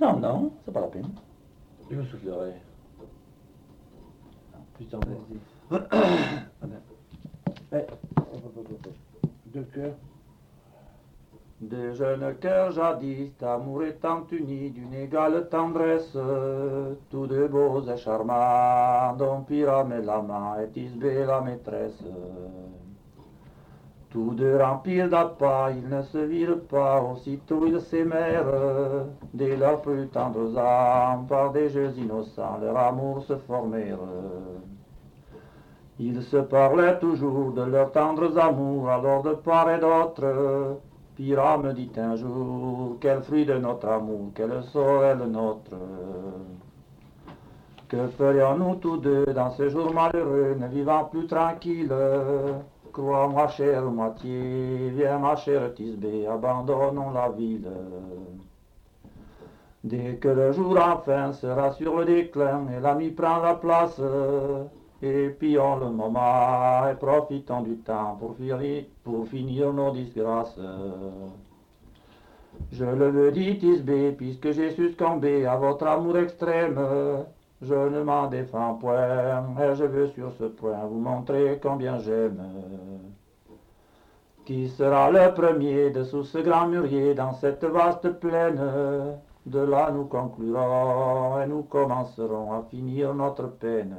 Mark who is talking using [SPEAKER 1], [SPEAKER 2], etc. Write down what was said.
[SPEAKER 1] Non, non, c'est pas la peine.
[SPEAKER 2] Je vous soufflerai.
[SPEAKER 1] Putain, vas-y.
[SPEAKER 2] Eh, Deux cœurs.
[SPEAKER 1] Des jeunes cœurs jadis, d'amour étant unis d'une égale tendresse, tous deux beaux et charmants, dont Pyram et la main et Tisbé la maîtresse. Tous deux remplis d'appât, ils ne se virent pas, aussitôt ils s'aimèrent, dès leurs plus tendres âmes, par des jeux innocents, leur amour se formèrent. Ils se parlaient toujours de leurs tendres amours, alors de part et d'autre. Pyrrha me dit un jour, quel fruit de notre amour, quel serait le nôtre? Que ferions-nous tous deux dans ce jour malheureux, ne vivant plus tranquille Crois-moi, chère moitié, viens ma chère Tisbé, abandonnons la ville. Dès que le jour enfin sera sur le déclin et la nuit prend la place, et pillons le moment et profitons du temps pour finir, pour finir nos disgrâces. Je le veux, dit Tisbé, puisque j'ai succombé à votre amour extrême. Je ne m'en défends point, et je veux sur ce point vous montrer combien j'aime. Qui sera le premier de sous ce grand mûrier dans cette vaste plaine? De là nous conclurons et nous commencerons à finir notre peine.